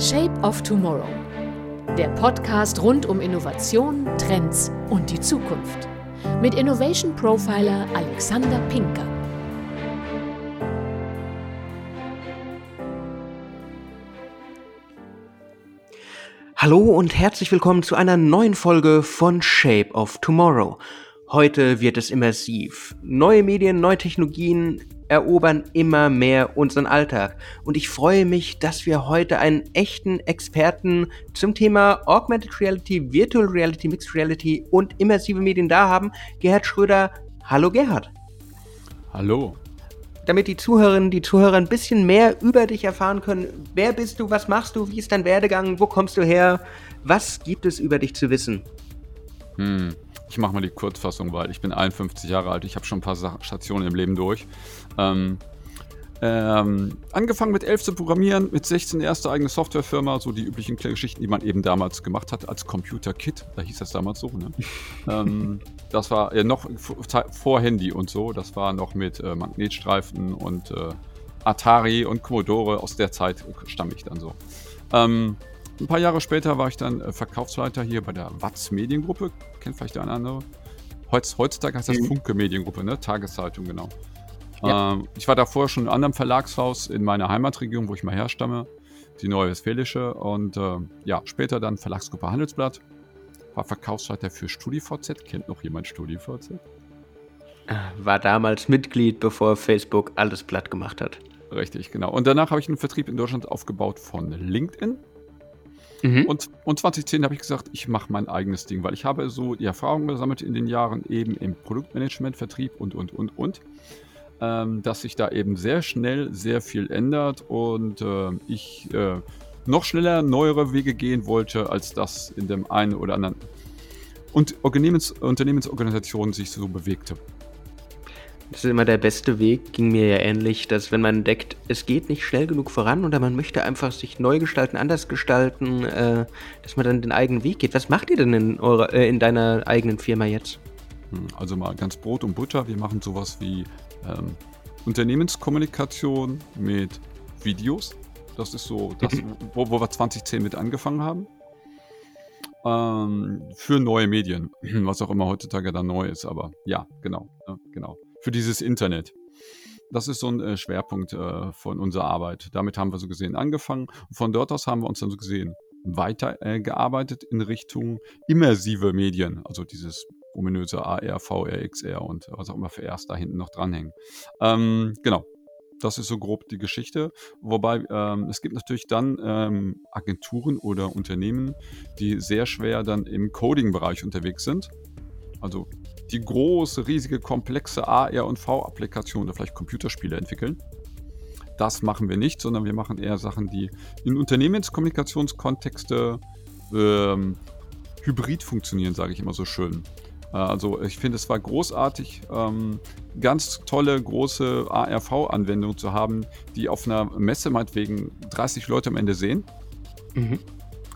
Shape of Tomorrow. Der Podcast rund um Innovation, Trends und die Zukunft. Mit Innovation Profiler Alexander Pinker. Hallo und herzlich willkommen zu einer neuen Folge von Shape of Tomorrow. Heute wird es immersiv. Neue Medien, neue Technologien, erobern immer mehr unseren Alltag. Und ich freue mich, dass wir heute einen echten Experten zum Thema Augmented Reality, Virtual Reality, Mixed Reality und immersive Medien da haben. Gerhard Schröder. Hallo Gerhard. Hallo. Damit die Zuhörerinnen, die Zuhörer ein bisschen mehr über dich erfahren können. Wer bist du? Was machst du? Wie ist dein Werdegang? Wo kommst du her? Was gibt es über dich zu wissen? Hm. Ich mache mal die Kurzfassung, weil ich bin 51 Jahre alt. Ich habe schon ein paar Stationen im Leben durch. Ähm, ähm, angefangen mit 11 zu programmieren, mit 16 erste eigene Softwarefirma, so die üblichen Geschichten, die man eben damals gemacht hat als Computer Kit, da hieß das damals so. Ne? ähm, das war ja noch vor Handy und so, das war noch mit äh, Magnetstreifen und äh, Atari und Commodore, aus der Zeit stamme ich dann so. Ähm, ein paar Jahre später war ich dann äh, Verkaufsleiter hier bei der Watz Mediengruppe. Kennt vielleicht der eine andere. Heutz, heutzutage heißt das mhm. Funke Mediengruppe, ne? Tageszeitung, genau. Ja. Ähm, ich war davor schon in einem anderen Verlagshaus in meiner Heimatregion, wo ich mal herstamme, die Neue Westfälische. Und äh, ja, später dann Verlagsgruppe Handelsblatt. War Verkaufsleiter für StudiVZ. Kennt noch jemand StudiVZ? Äh, war damals Mitglied, bevor Facebook alles platt gemacht hat. Richtig, genau. Und danach habe ich einen Vertrieb in Deutschland aufgebaut von LinkedIn. Mhm. Und, und 2010 habe ich gesagt, ich mache mein eigenes Ding, weil ich habe so die Erfahrung gesammelt in den Jahren eben im Produktmanagement, Vertrieb und, und, und, und, ähm, dass sich da eben sehr schnell sehr viel ändert und äh, ich äh, noch schneller neuere Wege gehen wollte, als das in dem einen oder anderen und Unternehmens Unternehmensorganisation sich so bewegte. Das ist immer der beste Weg, ging mir ja ähnlich, dass wenn man entdeckt, es geht nicht schnell genug voran oder man möchte einfach sich neu gestalten, anders gestalten, äh, dass man dann den eigenen Weg geht. Was macht ihr denn in, eurer, äh, in deiner eigenen Firma jetzt? Hm, also mal ganz Brot und Butter. Wir machen sowas wie ähm, Unternehmenskommunikation mit Videos. Das ist so das, wo, wo wir 2010 mit angefangen haben. Ähm, für neue Medien, was auch immer heutzutage da neu ist, aber ja, genau, genau für dieses Internet. Das ist so ein äh, Schwerpunkt äh, von unserer Arbeit. Damit haben wir so gesehen angefangen. Von dort aus haben wir uns dann so gesehen weitergearbeitet äh, in Richtung immersive Medien, also dieses ominöse AR, VR, XR und was auch immer für Rs da hinten noch dranhängen. Ähm, genau. Das ist so grob die Geschichte. Wobei ähm, es gibt natürlich dann ähm, Agenturen oder Unternehmen, die sehr schwer dann im Coding-Bereich unterwegs sind. Also die große, riesige, komplexe AR- und V-Applikation oder vielleicht Computerspiele entwickeln. Das machen wir nicht, sondern wir machen eher Sachen, die in Unternehmenskommunikationskontexte ähm, hybrid funktionieren, sage ich immer so schön. Also ich finde, es war großartig, ähm, ganz tolle, große ARV-Anwendungen zu haben, die auf einer Messe meinetwegen 30 Leute am Ende sehen. Mhm.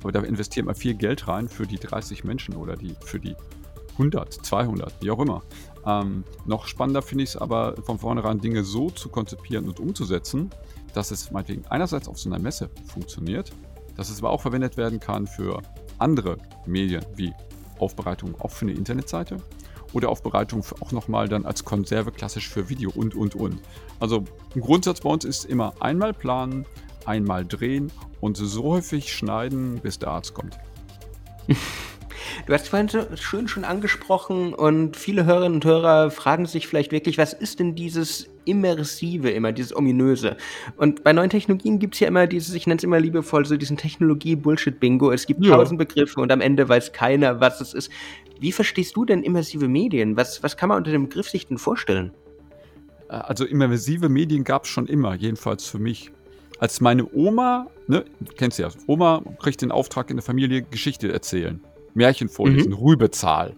Aber da investieren wir viel Geld rein für die 30 Menschen oder die, für die 100, 200, wie auch immer. Ähm, noch spannender finde ich es aber von vornherein Dinge so zu konzipieren und umzusetzen, dass es meinetwegen einerseits auf so einer Messe funktioniert, dass es aber auch verwendet werden kann für andere Medien wie Aufbereitung auch für eine Internetseite oder Aufbereitung für auch nochmal dann als Konserve klassisch für Video und und und. Also ein Grundsatz bei uns ist immer einmal planen, einmal drehen und so häufig schneiden, bis der Arzt kommt. Du hast vorhin so schön schon angesprochen und viele Hörerinnen und Hörer fragen sich vielleicht wirklich, was ist denn dieses Immersive immer, dieses Ominöse? Und bei neuen Technologien gibt es ja immer dieses, ich nenne es immer liebevoll, so diesen Technologie-Bullshit-Bingo. Es gibt ja. tausend Begriffe und am Ende weiß keiner, was es ist. Wie verstehst du denn immersive Medien? Was, was kann man unter dem Begriff sich denn vorstellen? Äh, also immersive Medien gab es schon immer, jedenfalls für mich als meine Oma, ne, kennst du ja, Oma kriegt den Auftrag in der Familie Geschichte erzählen. Märchen vorlesen, mhm. Rübezahl.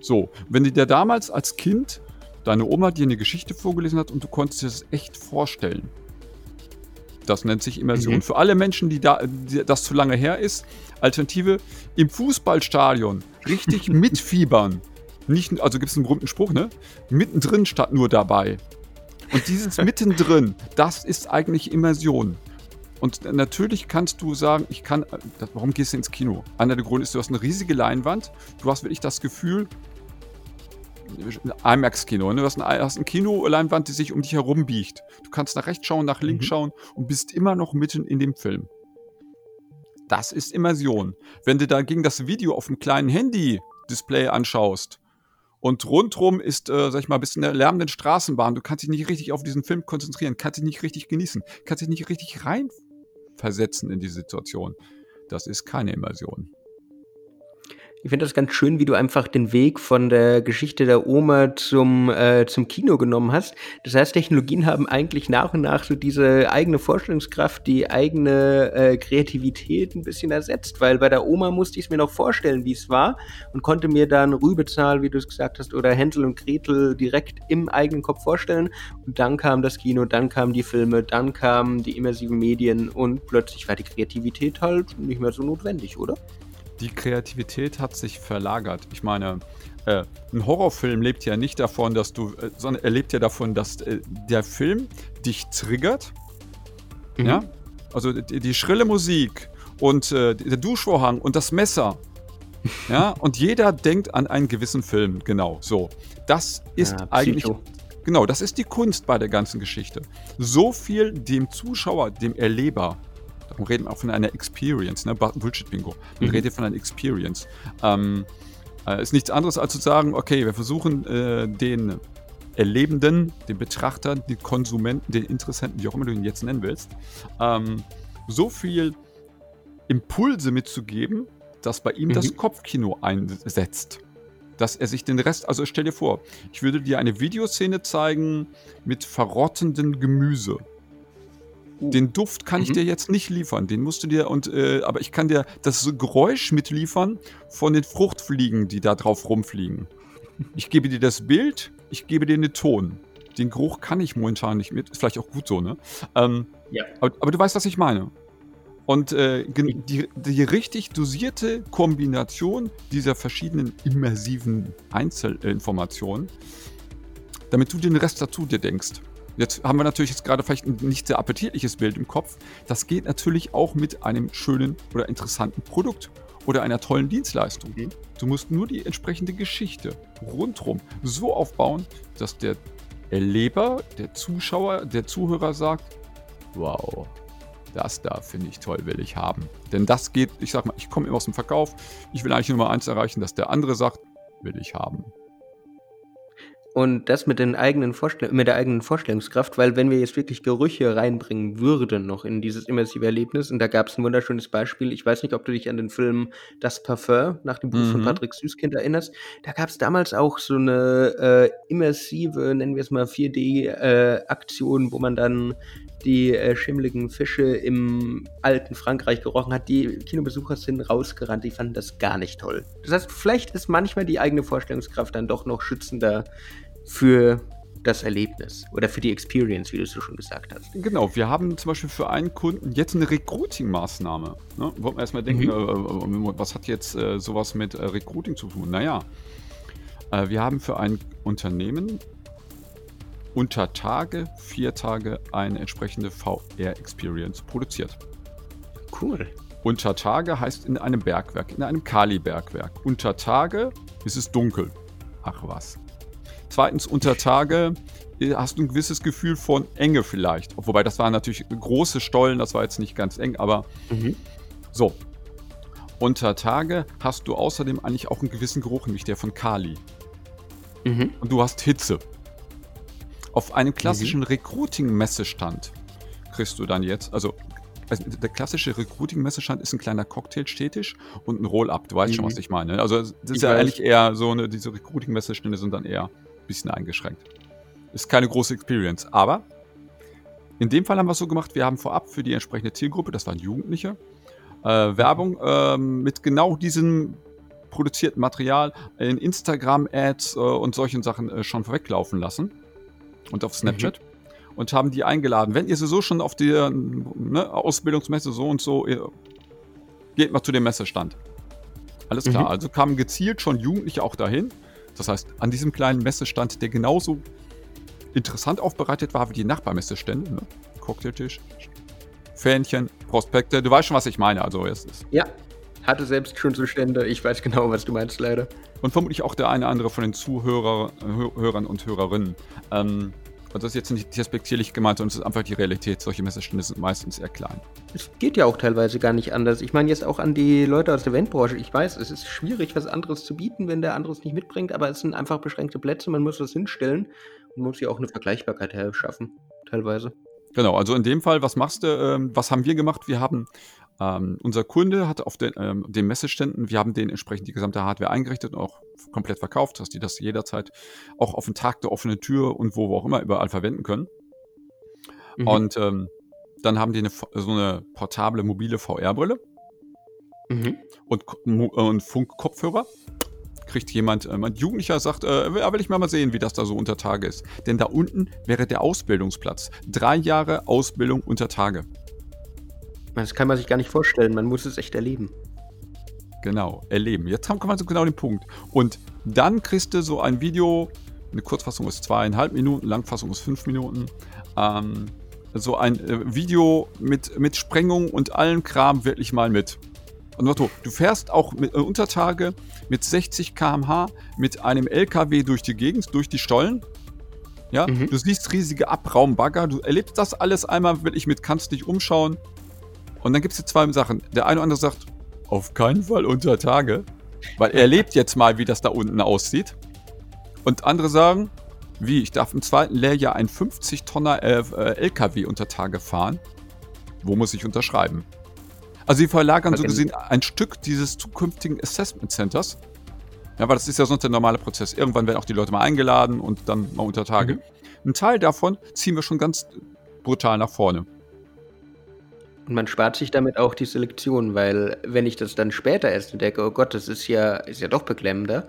So, wenn dir damals als Kind deine Oma dir eine Geschichte vorgelesen hat und du konntest dir das echt vorstellen. Das nennt sich Immersion. Mhm. Für alle Menschen, die, da, die das zu lange her ist, Alternative im Fußballstadion richtig mitfiebern. Nicht, also gibt es einen berühmten Spruch, ne? Mittendrin statt nur dabei. Und dieses mittendrin, das ist eigentlich Immersion. Und natürlich kannst du sagen, ich kann, äh, warum gehst du ins Kino? Einer der Gründe ist, du hast eine riesige Leinwand, du hast wirklich das Gefühl, IMAX-Kino. Ne? Du hast, ein, hast eine Kinoleinwand, die sich um dich herum biegt. Du kannst nach rechts schauen, nach links mhm. schauen und bist immer noch mitten in dem Film. Das ist Immersion. Wenn du dagegen das Video auf einem kleinen Handy-Display anschaust und rundrum ist, äh, sag ich mal, bist in der lärmenden Straßenbahn, du kannst dich nicht richtig auf diesen Film konzentrieren, kannst dich nicht richtig genießen, kannst dich nicht richtig reinversetzen in die Situation. Das ist keine Immersion. Ich finde das ganz schön, wie du einfach den Weg von der Geschichte der Oma zum, äh, zum Kino genommen hast. Das heißt, Technologien haben eigentlich nach und nach so diese eigene Vorstellungskraft, die eigene äh, Kreativität ein bisschen ersetzt, weil bei der Oma musste ich es mir noch vorstellen, wie es war und konnte mir dann Rübezahl, wie du es gesagt hast, oder Hänsel und Gretel direkt im eigenen Kopf vorstellen. Und dann kam das Kino, dann kamen die Filme, dann kamen die immersiven Medien und plötzlich war die Kreativität halt nicht mehr so notwendig, oder? Die Kreativität hat sich verlagert. Ich meine, äh, ein Horrorfilm lebt ja nicht davon, dass du, äh, sondern er lebt ja davon, dass äh, der Film dich triggert. Mhm. Ja? Also die, die, schrille Musik und äh, der Duschvorhang und das Messer. ja, und jeder denkt an einen gewissen Film, genau, so. Das ist ja, eigentlich, genau, das ist die Kunst bei der ganzen Geschichte. So viel dem Zuschauer, dem Erleber man redet auch von einer Experience, ne? Bullshit-Bingo. Man mhm. redet von einer Experience. Ähm, äh, ist nichts anderes als zu sagen, okay, wir versuchen äh, den Erlebenden, den Betrachter, den Konsumenten, den Interessenten, wie auch immer du ihn jetzt nennen willst, ähm, so viel Impulse mitzugeben, dass bei ihm mhm. das Kopfkino einsetzt. Dass er sich den Rest, also stell dir vor, ich würde dir eine Videoszene zeigen mit verrottendem Gemüse. Den Duft kann mhm. ich dir jetzt nicht liefern. Den musst du dir und äh, aber ich kann dir das Geräusch mitliefern von den Fruchtfliegen, die da drauf rumfliegen. Ich gebe dir das Bild, ich gebe dir den Ton. Den Geruch kann ich momentan nicht mit. Ist vielleicht auch gut so, ne? Ähm, ja. Aber, aber, du weißt, was ich meine. Und äh, die, die, richtig dosierte Kombination dieser verschiedenen immersiven Einzelinformationen, damit du den Rest dazu dir denkst. Jetzt haben wir natürlich jetzt gerade vielleicht ein nicht sehr appetitliches Bild im Kopf. Das geht natürlich auch mit einem schönen oder interessanten Produkt oder einer tollen Dienstleistung. Mhm. Du musst nur die entsprechende Geschichte rundherum so aufbauen, dass der Erleber, der Zuschauer, der Zuhörer sagt, wow, das da finde ich toll, will ich haben. Denn das geht, ich sag mal, ich komme immer aus dem Verkauf, ich will eigentlich nur mal eins erreichen, dass der andere sagt, will ich haben. Und das mit, den eigenen Vorstell mit der eigenen Vorstellungskraft, weil wenn wir jetzt wirklich Gerüche reinbringen würden noch in dieses immersive Erlebnis, und da gab es ein wunderschönes Beispiel, ich weiß nicht, ob du dich an den Film Das Parfum nach dem Buch mhm. von Patrick Süßkind erinnerst, da gab es damals auch so eine äh, immersive, nennen wir es mal 4D-Aktion, äh, wo man dann die äh, schimmligen Fische im alten Frankreich gerochen hat. Die Kinobesucher sind rausgerannt, die fanden das gar nicht toll. Das heißt, vielleicht ist manchmal die eigene Vorstellungskraft dann doch noch schützender für das Erlebnis oder für die Experience, wie du es so schon gesagt hast. Genau, wir haben zum Beispiel für einen Kunden jetzt eine Recruiting-Maßnahme. Ne? Wollen wir erstmal denken, mhm. äh, was hat jetzt äh, sowas mit äh, Recruiting zu tun? Naja, äh, wir haben für ein Unternehmen unter Tage, vier Tage eine entsprechende VR-Experience produziert. Cool. Unter Tage heißt in einem Bergwerk, in einem Kali-Bergwerk. Unter Tage ist es dunkel. Ach was. Zweitens, unter Tage äh, hast du ein gewisses Gefühl von Enge vielleicht. Wobei das waren natürlich große Stollen, das war jetzt nicht ganz eng, aber mhm. so. Unter Tage hast du außerdem eigentlich auch einen gewissen Geruch, nämlich der von Kali. Mhm. Und du hast Hitze. Auf einem klassischen mhm. Recruiting-Messestand kriegst du dann jetzt, also, also der klassische Recruiting-Messestand ist ein kleiner Cocktail-Städtisch und ein Roll-Up. Du weißt mhm. schon, was ich meine. Also das ist ich ja weiß. eigentlich eher so eine, diese Recruiting-Messestände sind dann eher bisschen eingeschränkt. Ist keine große Experience, aber in dem Fall haben wir es so gemacht, wir haben vorab für die entsprechende Zielgruppe, das waren Jugendliche, äh, Werbung äh, mit genau diesem produzierten Material in Instagram-Ads äh, und solchen Sachen äh, schon vorweglaufen lassen und auf Snapchat. Mhm. Und haben die eingeladen. Wenn ihr sowieso schon auf der ne, Ausbildungsmesse so und so, geht mal zu dem Messestand. Alles klar. Mhm. Also kamen gezielt schon Jugendliche auch dahin das heißt, an diesem kleinen Messestand, der genauso interessant aufbereitet war wie die Nachbarmessestände, ne? Cocktailtisch, Fähnchen, Prospekte. Du weißt schon, was ich meine. Also es ist. Ja, hatte selbst schon so Stände. Ich weiß genau, was du meinst, leider. Und vermutlich auch der eine oder andere von den Zuhörern Hörern und Hörerinnen. Ähm, also das ist jetzt nicht respektierlich gemeint, sondern es ist einfach die Realität. Solche Messestände sind meistens eher klein. Es geht ja auch teilweise gar nicht anders. Ich meine jetzt auch an die Leute aus der Eventbranche. Ich weiß, es ist schwierig, was anderes zu bieten, wenn der anderes nicht mitbringt, aber es sind einfach beschränkte Plätze. Man muss das hinstellen und muss ja auch eine Vergleichbarkeit herschaffen, teilweise. Genau, also in dem Fall, was machst du? Ähm, was haben wir gemacht? Wir haben ähm, unser Kunde hat auf den, ähm, den Messeständen, wir haben den entsprechend die gesamte Hardware eingerichtet und auch komplett verkauft, dass die das jederzeit auch auf den Tag der offenen Tür und wo wir auch immer überall verwenden können. Mhm. Und ähm, dann haben die eine, so eine portable mobile VR-Brille mhm. und, und Funk-Kopfhörer. Kriegt jemand, äh, ein Jugendlicher sagt, äh, will ich mal sehen, wie das da so unter Tage ist. Denn da unten wäre der Ausbildungsplatz. Drei Jahre Ausbildung unter Tage. Das kann man sich gar nicht vorstellen, man muss es echt erleben. Genau, erleben. Jetzt kommen wir zu genau den Punkt. Und dann kriegst du so ein Video, eine Kurzfassung ist zweieinhalb Minuten, Langfassung ist fünf Minuten. Ähm, so ein äh, Video mit, mit Sprengung und allen Kram wirklich mal mit. Und Motto, du fährst auch mit, äh, unter Tage mit 60 km/h mit einem LKW durch die Gegend, durch die Stollen. Ja, mhm. du siehst riesige Abraumbagger, du erlebst das alles einmal wirklich mit, kannst dich umschauen. Und dann gibt es hier zwei Sachen. Der eine oder andere sagt, auf keinen Fall unter Tage, weil er lebt jetzt mal, wie das da unten aussieht. Und andere sagen, wie, ich darf im zweiten Lehrjahr ein 50-Tonner äh, äh LKW unter Tage fahren. Wo muss ich unterschreiben? Also sie verlagern so gesehen ein Stück dieses zukünftigen Assessment Centers. Ja, weil das ist ja sonst der normale Prozess. Irgendwann werden auch die Leute mal eingeladen und dann mal unter Tage. Mhm. Ein Teil davon ziehen wir schon ganz brutal nach vorne. Und man spart sich damit auch die Selektion, weil wenn ich das dann später erst entdecke, oh Gott, das ist ja, ist ja doch beklemmender,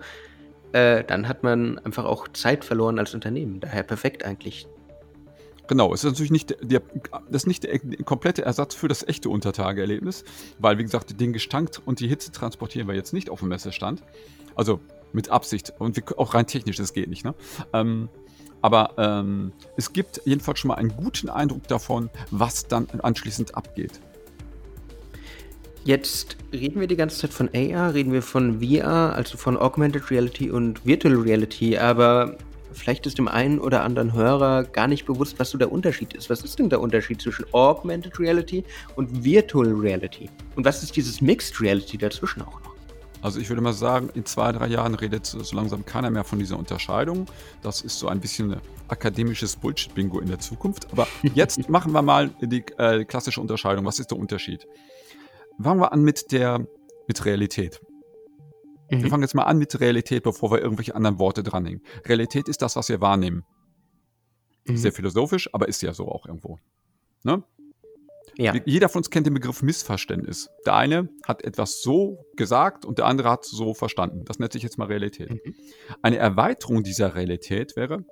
äh, dann hat man einfach auch Zeit verloren als Unternehmen. Daher perfekt eigentlich. Genau, es ist natürlich nicht der, das ist nicht der komplette Ersatz für das echte Untertageerlebnis, weil, wie gesagt, den Gestank und die Hitze transportieren wir jetzt nicht auf dem Messestand. Also mit Absicht und wir, auch rein technisch, das geht nicht. Ne? Ähm, aber ähm, es gibt jedenfalls schon mal einen guten Eindruck davon, was dann anschließend abgeht. Jetzt reden wir die ganze Zeit von AR, reden wir von VR, also von Augmented Reality und Virtual Reality, aber vielleicht ist dem einen oder anderen Hörer gar nicht bewusst, was so der Unterschied ist. Was ist denn der Unterschied zwischen Augmented Reality und Virtual Reality? Und was ist dieses Mixed Reality dazwischen auch noch? Also ich würde mal sagen, in zwei, drei Jahren redet so langsam keiner mehr von dieser Unterscheidung. Das ist so ein bisschen akademisches Bullshit-Bingo in der Zukunft. Aber jetzt machen wir mal die äh, klassische Unterscheidung. Was ist der Unterschied? Fangen wir an mit der mit Realität. Mhm. Wir fangen jetzt mal an mit Realität, bevor wir irgendwelche anderen Worte dranhängen. Realität ist das, was wir wahrnehmen. Mhm. Sehr philosophisch, aber ist ja so auch irgendwo. Ne? Ja. Jeder von uns kennt den Begriff Missverständnis. Der eine hat etwas so gesagt und der andere hat es so verstanden. Das nennt sich jetzt mal Realität. Mhm. Eine Erweiterung dieser Realität wäre,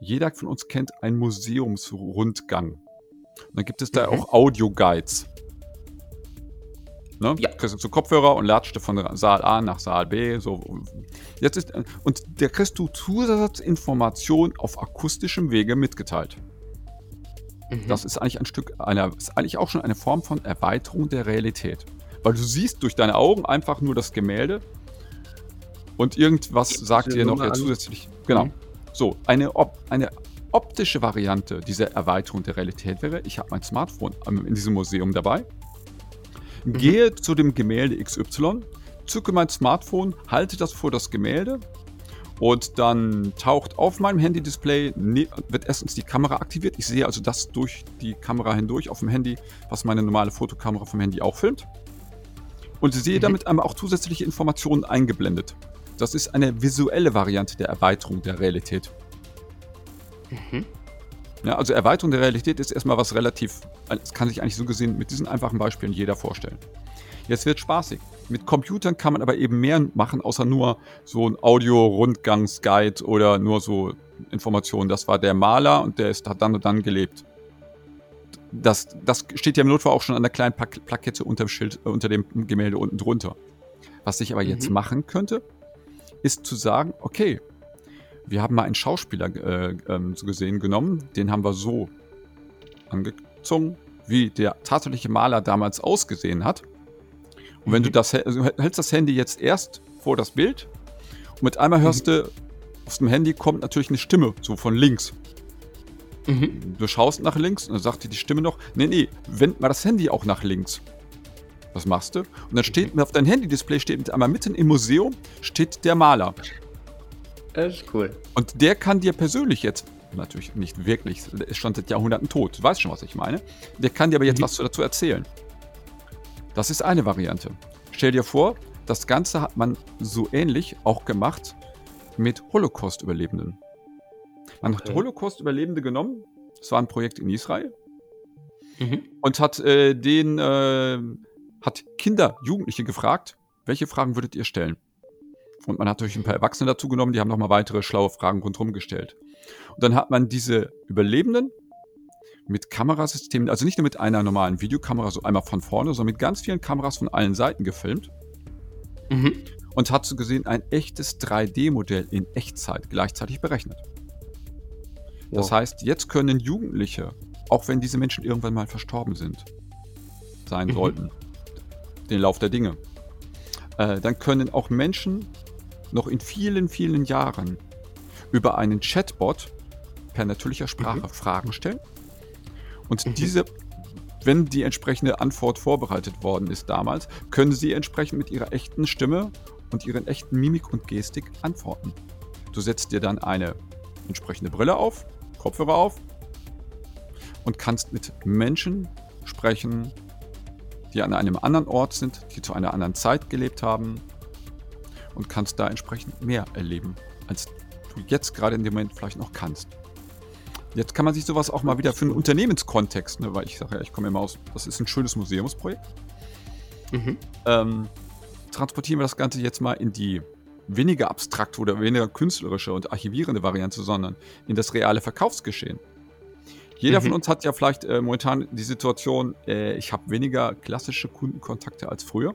jeder von uns kennt einen Museumsrundgang. Und dann gibt es da mhm. auch Audio-Guides. Ne? Ja. Kriegst du zu Kopfhörer und latschte von Saal A nach Saal B. So. Jetzt ist, und da kriegst du Zusatzinformationen auf akustischem Wege mitgeteilt. Mhm. Das ist eigentlich ein Stück einer, ist eigentlich auch schon eine Form von Erweiterung der Realität. Weil du siehst durch deine Augen einfach nur das Gemälde und irgendwas ja, sagt dir noch ja zusätzlich. Genau. Mhm. So, eine, op eine optische Variante dieser Erweiterung der Realität wäre, ich habe mein Smartphone in diesem Museum dabei, mhm. gehe zu dem Gemälde XY, zücke mein Smartphone, halte das vor das Gemälde und dann taucht auf meinem Handy-Display, ne, wird erstens die Kamera aktiviert. Ich sehe also das durch die Kamera hindurch auf dem Handy, was meine normale Fotokamera vom Handy auch filmt. Und sehe mhm. damit aber auch zusätzliche Informationen eingeblendet. Das ist eine visuelle Variante der Erweiterung der Realität. Mhm. Ja, also Erweiterung der Realität ist erstmal was relativ, das kann sich eigentlich so gesehen mit diesen einfachen Beispielen jeder vorstellen. Jetzt wird spaßig. Mit Computern kann man aber eben mehr machen, außer nur so ein Audio-Rundgangsguide oder nur so Informationen. Das war der Maler und der ist, hat dann und dann gelebt. Das, das steht ja im Notfall auch schon an der kleinen Plakette unter dem Schild, äh, unter dem Gemälde unten drunter. Was ich aber mhm. jetzt machen könnte, ist zu sagen, okay, wir haben mal einen Schauspieler äh, ähm, so gesehen genommen, den haben wir so angezogen, wie der tatsächliche Maler damals ausgesehen hat. Und wenn du das, also hältst das Handy jetzt erst vor das Bild und mit einmal hörst du, aus dem Handy kommt natürlich eine Stimme, so von links. Mhm. Du schaust nach links und dann sagt dir die Stimme noch, nee, nee, wend mal das Handy auch nach links. Was machst du? Und dann steht auf deinem Handy-Display steht mit einmal mitten im Museum steht der Maler. Das ist cool. Und der kann dir persönlich jetzt, natürlich nicht wirklich, es stand seit Jahrhunderten tot, du weißt schon, was ich meine. Der kann dir aber jetzt Mhm. was dazu erzählen. Das ist eine Variante. Stell dir vor, das Ganze hat man so ähnlich auch gemacht mit Holocaust-Überlebenden. Man hat Okay. Holocaust-Überlebende genommen, das war ein Projekt in Israel, Mhm. und hat äh, den äh, hat Kinder, Jugendliche gefragt, welche Fragen würdet ihr stellen? Und man hat natürlich ein paar Erwachsene dazu genommen, die haben nochmal weitere schlaue Fragen rundherum gestellt. Und dann hat man diese Überlebenden mit Kamerasystemen, also nicht nur mit einer normalen Videokamera, so einmal von vorne, sondern mit ganz vielen Kameras von allen Seiten gefilmt Mhm. und hat so gesehen ein echtes 3D-Modell in Echtzeit gleichzeitig berechnet. Das Wow. heißt, jetzt können Jugendliche, auch wenn diese Menschen irgendwann mal verstorben sind, sein Mhm. sollten, den Lauf der Dinge, äh, dann können auch Menschen noch in vielen, vielen Jahren über einen Chatbot per natürlicher Sprache Fragen stellen. Und Mhm. diese, wenn die entsprechende Antwort vorbereitet worden ist damals, können sie entsprechend mit ihrer echten Stimme und ihren echten Mimik und Gestik antworten. Du setzt dir dann eine entsprechende Brille auf, Kopfhörer auf und kannst mit Menschen sprechen, die an einem anderen Ort sind, die zu einer anderen Zeit gelebt haben und kannst da entsprechend mehr erleben, als du jetzt gerade in dem Moment vielleicht noch kannst. Jetzt kann man sich sowas auch mal wieder für einen Unternehmenskontext, ne, weil ich sage ja, ich komme immer aus, das ist ein schönes Museumsprojekt. Mhm. Ähm, transportieren wir das Ganze jetzt mal in die weniger abstrakte oder weniger künstlerische und archivierende Variante, sondern in das reale Verkaufsgeschehen. Jeder Mhm. von uns hat ja vielleicht äh, momentan die Situation, äh, ich habe weniger klassische Kundenkontakte als früher.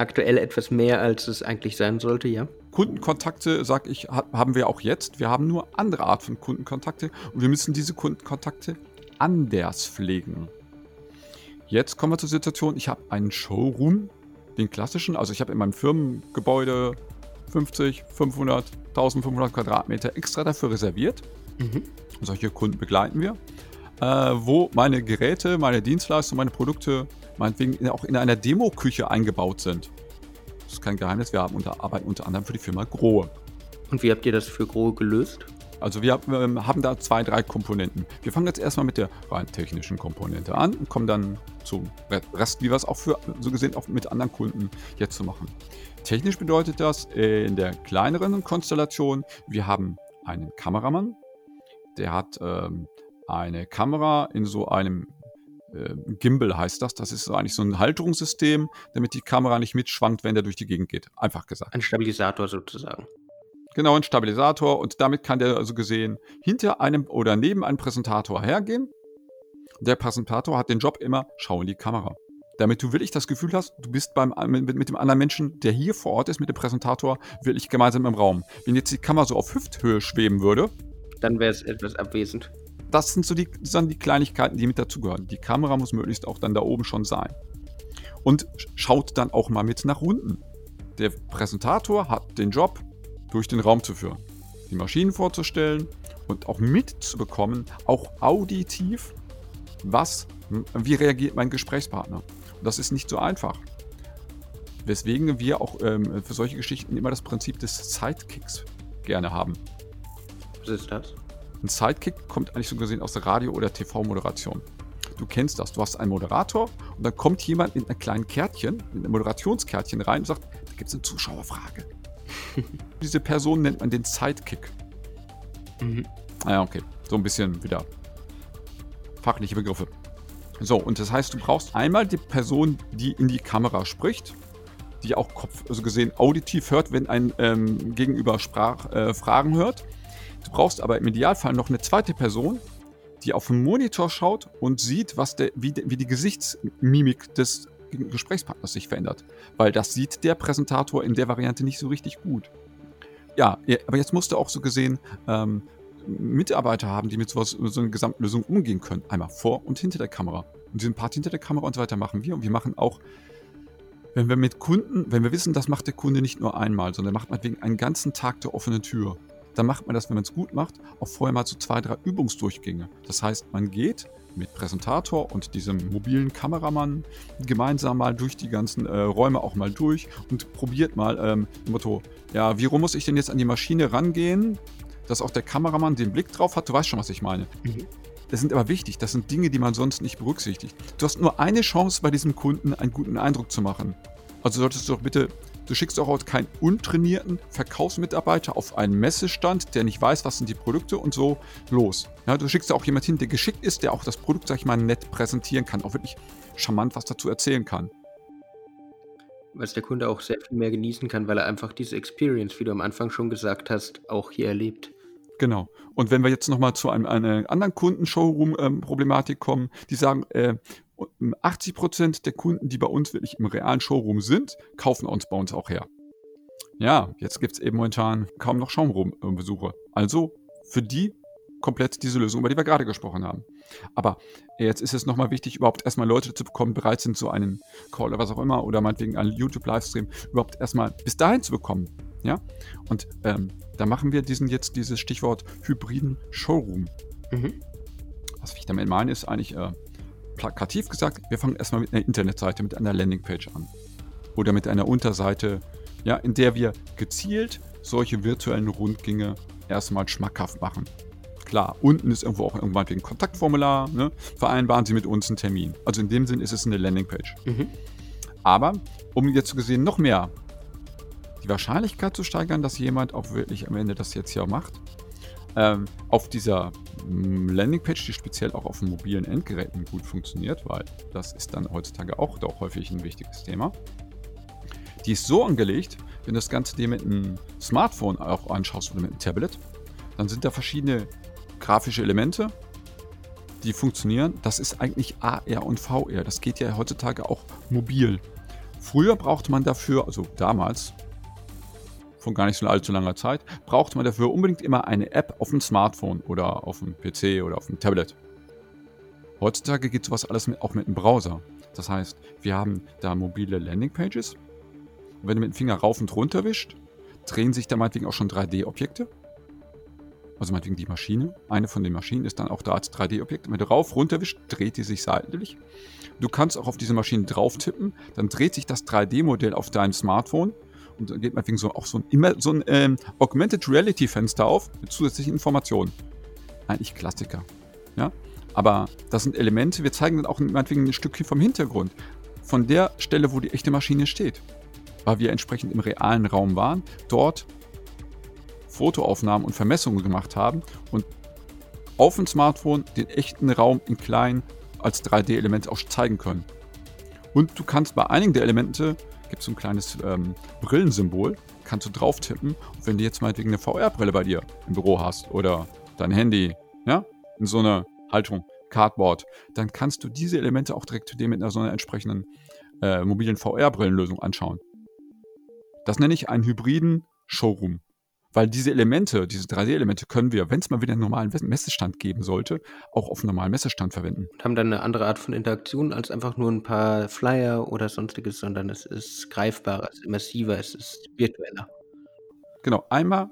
Aktuell etwas mehr, als es eigentlich sein sollte, ja. Kundenkontakte, sag ich, ha haben wir auch jetzt. Wir haben nur andere Art von Kundenkontakte und wir müssen diese Kundenkontakte anders pflegen. Jetzt kommen wir zur Situation, ich habe einen Showroom, den klassischen, also ich habe in meinem Firmengebäude 50, 500, 1500 Quadratmeter extra dafür reserviert. Mhm. Solche Kunden begleiten wir, äh, wo meine Geräte, meine Dienstleistungen, meine Produkte meinetwegen in, auch in einer Demoküche eingebaut sind. Das ist kein Geheimnis, wir haben unter, arbeiten unter anderem für die Firma Grohe. Und wie habt ihr das für Grohe gelöst? Also wir ähm, haben da zwei, drei Komponenten. Wir fangen jetzt erstmal mit der rein technischen Komponente an und kommen dann zum Re- Rest, wie wir es auch für so gesehen auch mit anderen Kunden jetzt zu machen. Technisch bedeutet das äh, in der kleineren Konstellation, wir haben einen Kameramann, der hat ähm, eine Kamera in so einem äh, Gimbal heißt das. Das ist so eigentlich so ein Halterungssystem, damit die Kamera nicht mitschwankt, wenn der durch die Gegend geht. Einfach gesagt. Ein Stabilisator sozusagen. Genau, ein Stabilisator und damit kann der also gesehen hinter einem oder neben einem Präsentator hergehen. Der Präsentator hat den Job immer, schau in die Kamera. Damit du wirklich das Gefühl hast, du bist beim, mit, mit dem anderen Menschen, der hier vor Ort ist, mit dem Präsentator, wirklich gemeinsam im Raum. Wenn jetzt die Kamera so auf Hüfthöhe schweben würde, Dann wäre es etwas abwesend. Das sind so die, sind die Kleinigkeiten, die mit dazugehören. Die Kamera muss möglichst auch dann da oben schon sein. Und schaut dann auch mal mit nach unten. Der Präsentator hat den Job, durch den Raum zu führen, die Maschinen vorzustellen und auch mitzubekommen, auch auditiv, was, wie reagiert mein Gesprächspartner. Und das ist nicht so einfach. Weswegen wir auch ähm, für solche Geschichten immer das Prinzip des Sidekicks gerne haben. Was ist das? Ein Sidekick kommt eigentlich so gesehen aus der Radio- oder TV-Moderation. Du kennst das. Du hast einen Moderator und dann kommt jemand mit einem kleinen Kärtchen, mit einem Moderationskärtchen rein und sagt, da gibt es eine Zuschauerfrage. Diese Person nennt man den Sidekick. Mhm. Ah ja, okay. So ein bisschen wieder fachliche Begriffe. So, und das heißt, du brauchst einmal die Person, die in die Kamera spricht, die auch Kopf, also gesehen auditiv hört, wenn ein ähm, Gegenüber Sprach, äh, Fragen hört. Du brauchst aber im Idealfall noch eine zweite Person, die auf den Monitor schaut und sieht, was der, wie, wie die Gesichtsmimik des Gesprächspartners sich verändert. Weil das sieht der Präsentator in der Variante nicht so richtig gut. Ja, aber jetzt musst du auch so gesehen ähm, Mitarbeiter haben, die mit sowas, so einer Gesamtlösung umgehen können. Einmal vor und hinter der Kamera. Und diesen Part hinter der Kamera und so weiter machen wir. Und wir machen auch, wenn wir mit Kunden, wenn wir wissen, das macht der Kunde nicht nur einmal, sondern macht meinetwegen einen ganzen Tag der offenen Tür, dann macht man das, wenn man es gut macht, auch vorher mal so zwei, drei Übungsdurchgänge. Das heißt, man geht mit Präsentator und diesem mobilen Kameramann gemeinsam mal durch die ganzen äh, Räume auch mal durch und probiert mal ähm, Motto, ja, wie rum muss ich denn jetzt an die Maschine rangehen, dass auch der Kameramann den Blick drauf hat. Du weißt schon, was ich meine. Mhm. Das sind aber wichtig. Das sind Dinge, die man sonst nicht berücksichtigt. Du hast nur eine Chance, bei diesem Kunden einen guten Eindruck zu machen. Also solltest du doch bitte, du schickst auch keinen untrainierten Verkaufsmitarbeiter auf einen Messestand, der nicht weiß, was sind die Produkte und so los. Ja, du schickst ja auch jemanden hin, der geschickt ist, der auch das Produkt, sag ich mal, nett präsentieren kann, auch wirklich charmant was dazu erzählen kann. Was der Kunde auch sehr viel mehr genießen kann, weil er einfach diese Experience, wie du am Anfang schon gesagt hast, auch hier erlebt. Genau. Und wenn wir jetzt nochmal zu einem, einer anderen Kunden-Showroom-Problematik ähm, kommen, die sagen, äh, 80 Prozent der Kunden, die bei uns wirklich im realen Showroom sind, kaufen uns bei uns auch her. Ja, jetzt gibt es eben momentan kaum noch Showroom-Besuche. Also für die komplett diese Lösung, über die wir gerade gesprochen haben. Aber jetzt ist es nochmal wichtig, überhaupt erstmal Leute zu bekommen, bereit sind, so einen Call oder was auch immer oder meinetwegen einen YouTube-Livestream überhaupt erstmal bis dahin zu bekommen. Ja? Und ähm, da machen wir diesen jetzt dieses Stichwort hybriden Showroom. Mhm. Was ich damit meine, ist eigentlich äh, plakativ gesagt, wir fangen erstmal mit einer Internetseite, mit einer Landingpage an. Oder mit einer Unterseite, ja, in der wir gezielt solche virtuellen Rundgänge erstmal schmackhaft machen. Klar, unten ist irgendwo auch irgendwann ein Kontaktformular, ne? vereinbaren Sie mit uns einen Termin. Also in dem Sinn ist es eine Landingpage. Mhm. Aber um jetzt zu gesehen noch mehr die Wahrscheinlichkeit zu steigern, dass jemand auch wirklich am Ende das jetzt hier macht, ähm, auf dieser mm, Landingpage, die speziell auch auf mobilen Endgeräten gut funktioniert, weil das ist dann heutzutage auch doch häufig ein wichtiges Thema. Die ist so angelegt, wenn du das Ganze dir mit einem Smartphone auch anschaust oder mit einem Tablet, dann sind da verschiedene grafische Elemente, die funktionieren. Das ist eigentlich AR und VR. Das geht ja heutzutage auch mobil. Früher brauchte man dafür, also damals, von gar nicht so allzu langer Zeit, braucht man dafür unbedingt immer eine App auf dem Smartphone oder auf dem PC oder auf dem Tablet. Heutzutage geht sowas alles auch mit dem Browser. Das heißt, wir haben da mobile Landingpages. Und wenn du mit dem Finger rauf und runter wischt, drehen sich da meinetwegen auch schon 3D-Objekte. Also meinetwegen die Maschine. Eine von den Maschinen ist dann auch da als 3D-Objekt. Wenn du rauf, runter wischt, dreht die sich seitlich. Du kannst auch auf diese Maschine drauf tippen, dann dreht sich das 3D-Modell auf deinem Smartphone und dann geht meinetwegen so auch so ein, immer so ein ähm, Augmented Reality Fenster auf mit zusätzlichen Informationen. Eigentlich Klassiker. Ja? Aber das sind Elemente, wir zeigen dann auch meinetwegen ein Stückchen vom Hintergrund. Von der Stelle, wo die echte Maschine steht. Weil wir entsprechend im realen Raum waren, dort Fotoaufnahmen und Vermessungen gemacht haben und auf dem Smartphone den echten Raum in klein als 3D-Element auch zeigen können. Und du kannst bei einigen der Elemente gibt es so ein kleines ähm, Brillensymbol, kannst du drauf tippen. Und wenn du jetzt meinetwegen eine VR-Brille bei dir im Büro hast oder dein Handy, ja, in so einer Haltung, Cardboard, dann kannst du diese Elemente auch direkt zu dir mit einer so einer entsprechenden äh, mobilen VR-Brillenlösung anschauen. Das nenne ich einen hybriden Showroom. Weil diese Elemente, diese 3D-Elemente können wir, wenn es mal wieder einen normalen Messestand geben sollte, auch auf einem normalen Messestand verwenden. Und haben dann eine andere Art von Interaktion als einfach nur ein paar Flyer oder sonstiges, sondern es ist greifbarer, es ist immersiver, es ist virtueller. Genau, einmal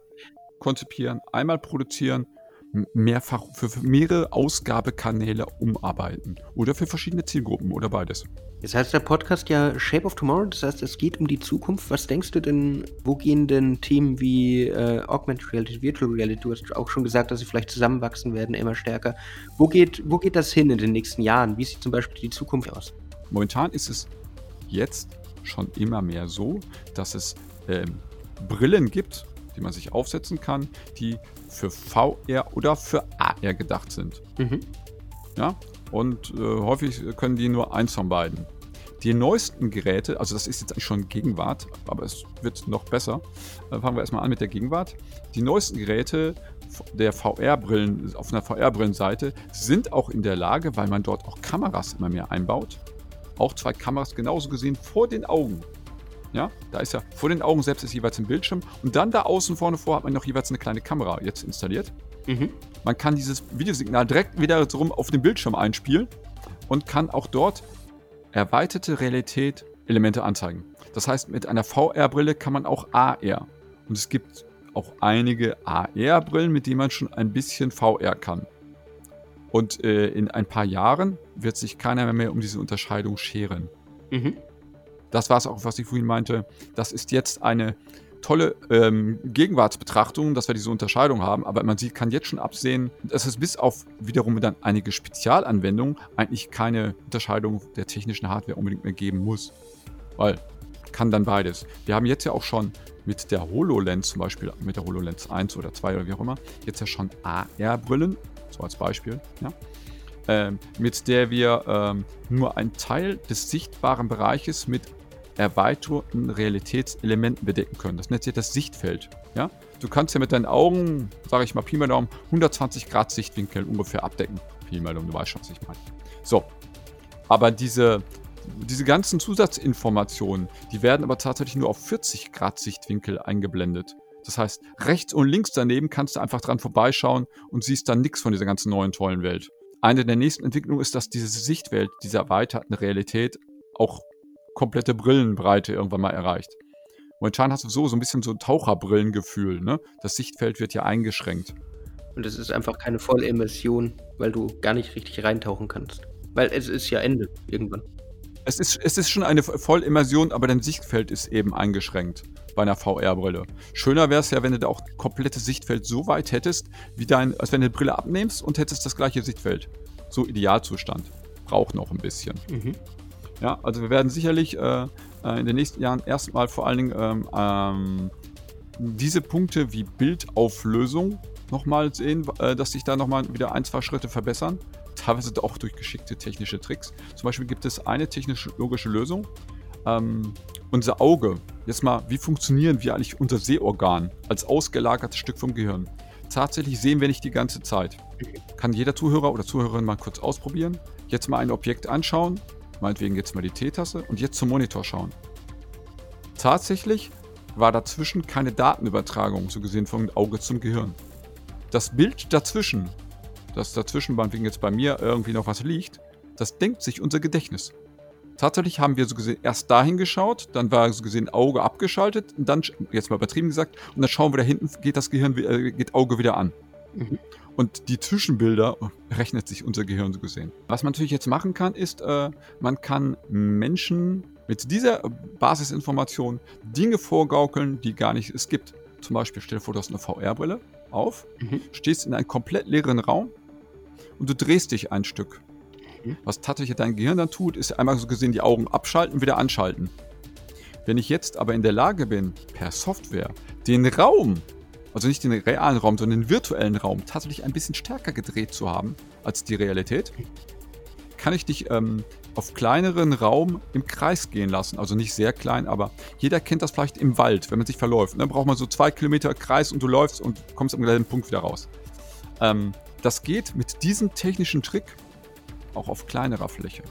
konzipieren, einmal produzieren, mehrfach für mehrere Ausgabekanäle umarbeiten oder für verschiedene Zielgruppen oder beides. Jetzt heißt der Podcast ja Shape of Tomorrow, das heißt, es geht um die Zukunft. Was denkst du denn, wo gehen denn Themen wie äh, Augmented Reality, Virtual Reality, du hast auch schon gesagt, dass sie vielleicht zusammenwachsen werden, immer stärker. Wo geht, wo geht das hin in den nächsten Jahren? Wie sieht zum Beispiel die Zukunft aus? Momentan ist es jetzt schon immer mehr so, dass es ähm, Brillen gibt, die man sich aufsetzen kann, die für VR oder für AR gedacht sind. Mhm. Ja, und äh, häufig können die nur eins von beiden. Die neuesten Geräte, also das ist jetzt schon Gegenwart, aber es wird noch besser. Dann fangen wir erstmal an mit der Gegenwart. Die neuesten Geräte der VR-Brillen, auf einer VR-Brillenseite, sind auch in der Lage, weil man dort auch Kameras immer mehr einbaut. Auch zwei Kameras genauso gesehen vor den Augen. Ja, da ist ja vor den Augen selbst ist jeweils ein Bildschirm und dann da außen vorne vor hat man noch jeweils eine kleine Kamera jetzt installiert. Mhm. Man kann dieses Videosignal direkt wieder rum auf dem Bildschirm einspielen und kann auch dort erweiterte Realität Elemente anzeigen. Das heißt, mit einer VR-Brille kann man auch AR. Und es gibt auch einige AR-Brillen, mit denen man schon ein bisschen VR kann. Und äh, in ein paar Jahren wird sich keiner mehr um diese Unterscheidung scheren. Mhm. Das war es auch, was ich vorhin meinte. Das ist jetzt eine tolle ähm, Gegenwartsbetrachtung, dass wir diese Unterscheidung haben, aber man sieht, kann jetzt schon absehen, dass es bis auf wiederum dann einige Spezialanwendungen eigentlich keine Unterscheidung der technischen Hardware unbedingt mehr geben muss. Weil kann dann beides. Wir haben jetzt ja auch schon mit der HoloLens zum Beispiel, mit der HoloLens 1 oder 2 oder wie auch immer, jetzt ja schon AR-Brillen, so als Beispiel, ja, ähm, mit der wir ähm, nur einen Teil des sichtbaren Bereiches mit erweiterten Realitätselementen bedecken können. Das nennt sich das Sichtfeld. Ja? Du kannst ja mit deinen Augen, sage ich mal, Pi mal Daumen, 120 Grad Sichtwinkel ungefähr abdecken. Pi mal Daumen, du weißt schon, was ich meine. So, aber diese, diese ganzen Zusatzinformationen, die werden aber tatsächlich nur auf 40 Grad Sichtwinkel eingeblendet. Das heißt, rechts und links daneben kannst du einfach dran vorbeischauen und siehst dann nichts von dieser ganzen neuen tollen Welt. Eine der nächsten Entwicklungen ist, dass diese Sichtwelt, diese erweiterten Realität auch komplette Brillenbreite irgendwann mal erreicht. Momentan hast du so, so ein bisschen so ein Taucherbrillengefühl, ne? Das Sichtfeld wird ja eingeschränkt. Und es ist einfach keine Vollimmersion, weil du gar nicht richtig reintauchen kannst. Weil es ist ja Ende irgendwann. Es ist, es ist schon eine Vollimmersion, aber dein Sichtfeld ist eben eingeschränkt bei einer VR-Brille. Schöner wäre es ja, wenn du da auch komplettes Sichtfeld so weit hättest, wie dein, als wenn du die Brille abnimmst und hättest das gleiche Sichtfeld. So Idealzustand. Braucht noch ein bisschen. Mhm. Ja, also wir werden sicherlich äh, äh, in den nächsten Jahren erstmal vor allen Dingen ähm, ähm, diese Punkte wie Bildauflösung nochmal sehen, äh, dass sich da nochmal wieder ein, zwei Schritte verbessern. Teilweise auch durch geschickte technische Tricks. Zum Beispiel gibt es eine technisch-logische Lösung. Ähm, unser Auge, jetzt mal, wie funktionieren wir eigentlich unser Sehorgan als ausgelagertes Stück vom Gehirn? Tatsächlich sehen wir nicht die ganze Zeit. Kann jeder Zuhörer oder Zuhörerin mal kurz ausprobieren. Jetzt mal ein Objekt anschauen, meinetwegen jetzt mal die T-Taste und jetzt zum Monitor schauen. Tatsächlich war dazwischen keine Datenübertragung, so gesehen vom Auge zum Gehirn. Das Bild dazwischen, das dazwischen meinetwegen jetzt bei mir irgendwie noch was liegt, das denkt sich unser Gedächtnis. Tatsächlich haben wir so gesehen erst dahin geschaut, dann war so gesehen Auge abgeschaltet und dann, jetzt mal übertrieben gesagt, und dann schauen wir da hinten, geht das Gehirn, äh, geht Auge wieder an. Mhm. Und die Zwischenbilder rechnet sich unser Gehirn so gesehen. Was man natürlich jetzt machen kann, ist, äh, man kann Menschen mit dieser Basisinformation Dinge vorgaukeln, die gar nicht es gibt. Zum Beispiel stell dir vor, du hast eine VR-Brille auf, mhm. stehst in einem komplett leeren Raum und du drehst dich ein Stück. Mhm. Was tatsächlich dein Gehirn dann tut, ist einmal so gesehen die Augen abschalten, wieder anschalten. Wenn ich jetzt aber in der Lage bin, per Software den Raum also nicht den realen Raum, sondern den virtuellen Raum tatsächlich ein bisschen stärker gedreht zu haben als die Realität, kann ich dich ähm, auf kleineren Raum im Kreis gehen lassen. Also nicht sehr klein, aber jeder kennt das vielleicht im Wald, wenn man sich verläuft. Und dann braucht man so zwei Kilometer Kreis und du läufst und kommst am gleichen Punkt wieder raus. Ähm, das geht mit diesem technischen Trick auch auf kleinerer Fläche.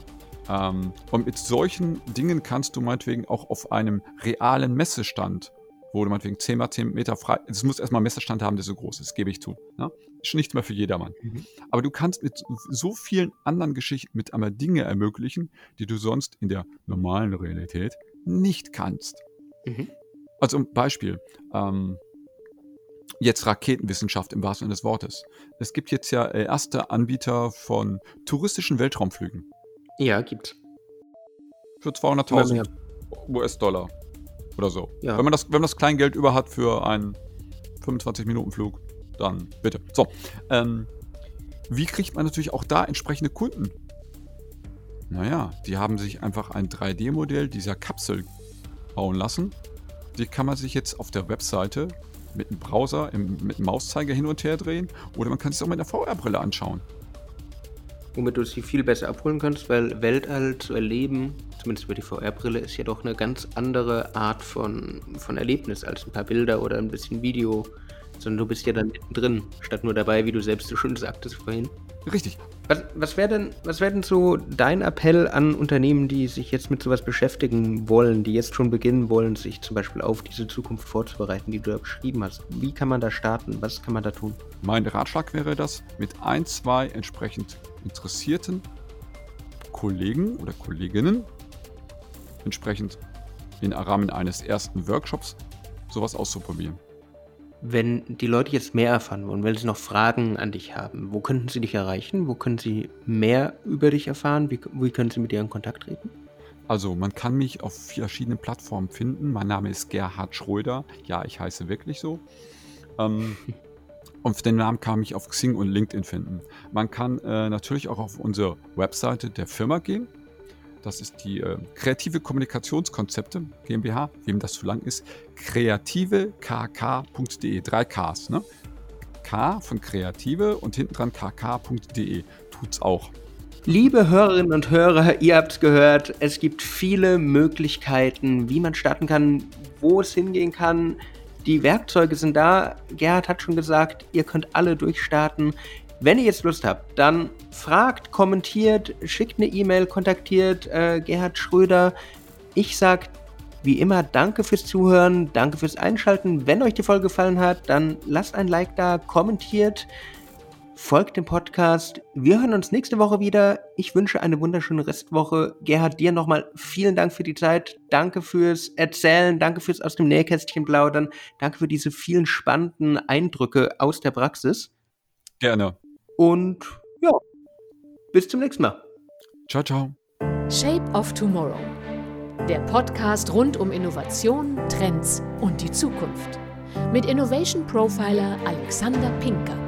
Ähm, und mit solchen Dingen kannst du meinetwegen auch auf einem realen Messestand wo du meinetwegen 10 mal 10 Meter frei. Es muss erstmal einen Messerstand haben, der so groß ist, gebe ich zu. Ne? Ist nichts mehr für jedermann. Mhm. Aber du kannst mit so vielen anderen Geschichten mit einmal Dinge ermöglichen, die du sonst in der normalen Realität nicht kannst. Mhm. Also ein Beispiel. Ähm, jetzt Raketenwissenschaft im wahrsten Sinne des Wortes. Es gibt jetzt ja äh, erste Anbieter von touristischen Weltraumflügen. Ja, gibt's. Für 200.000 US-Dollar oder so. Ja. Wenn, man das, wenn man das Kleingeld über hat für einen 25-Minuten-Flug, dann bitte. So, ähm, wie kriegt man natürlich auch da entsprechende Kunden? Naja, die haben sich einfach ein 3D-Modell dieser Kapsel bauen lassen. Die kann man sich jetzt auf der Webseite mit dem Browser, im, mit dem Mauszeiger hin und her drehen oder man kann es auch mit einer VR-Brille anschauen womit du sie viel besser abholen kannst, weil Weltall zu erleben, zumindest über die VR-Brille, ist ja doch eine ganz andere Art von, von Erlebnis als ein paar Bilder oder ein bisschen Video, sondern du bist ja dann mittendrin, statt nur dabei, wie du selbst schon sagtest vorhin. Richtig. Was, was wäre denn, wär denn so dein Appell an Unternehmen, die sich jetzt mit sowas beschäftigen wollen, die jetzt schon beginnen wollen, sich zum Beispiel auf diese Zukunft vorzubereiten, die du da beschrieben hast? Wie kann man da starten? Was kann man da tun? Mein Ratschlag wäre das, mit ein, zwei entsprechend interessierten Kollegen oder Kolleginnen entsprechend im Rahmen eines ersten Workshops sowas auszuprobieren. Wenn die Leute jetzt mehr erfahren wollen, wenn sie noch Fragen an dich haben, wo könnten sie dich erreichen? Wo können sie mehr über dich erfahren? Wie, wie können sie mit dir in Kontakt treten? Also, man kann mich auf verschiedenen Plattformen finden. Mein Name ist Gerhard Schröder. Ja, ich heiße wirklich so. Ähm, und den Namen kann ich auf Xing und LinkedIn finden. Man kann äh, natürlich auch auf unsere Webseite der Firma gehen. Das ist die äh, Kreative Kommunikationskonzepte GmbH, wem das zu lang ist. kreativekk.de. Drei Ks, ne? K von Kreative und hinten dran kk.de. Tut's auch. Liebe Hörerinnen und Hörer, ihr habt es gehört, es gibt viele Möglichkeiten, wie man starten kann, wo es hingehen kann. Die Werkzeuge sind da. Gerhard hat schon gesagt, ihr könnt alle durchstarten. Wenn ihr jetzt Lust habt, dann fragt, kommentiert, schickt eine E-Mail, kontaktiert äh, Gerhard Schröder. Ich sag wie immer danke fürs Zuhören, danke fürs Einschalten. Wenn euch die Folge gefallen hat, dann lasst ein Like da, kommentiert, folgt dem Podcast. Wir hören uns nächste Woche wieder. Ich wünsche eine wunderschöne Restwoche. Gerhard, dir nochmal vielen Dank für die Zeit. Danke fürs Erzählen, danke fürs aus dem Nähkästchen plaudern, danke für diese vielen spannenden Eindrücke aus der Praxis. Gerne. Und ja, bis zum nächsten Mal. Ciao, ciao. Shape of Tomorrow. Der Podcast rund um Innovation, Trends und die Zukunft. Mit Innovation Profiler Alexander Pinker.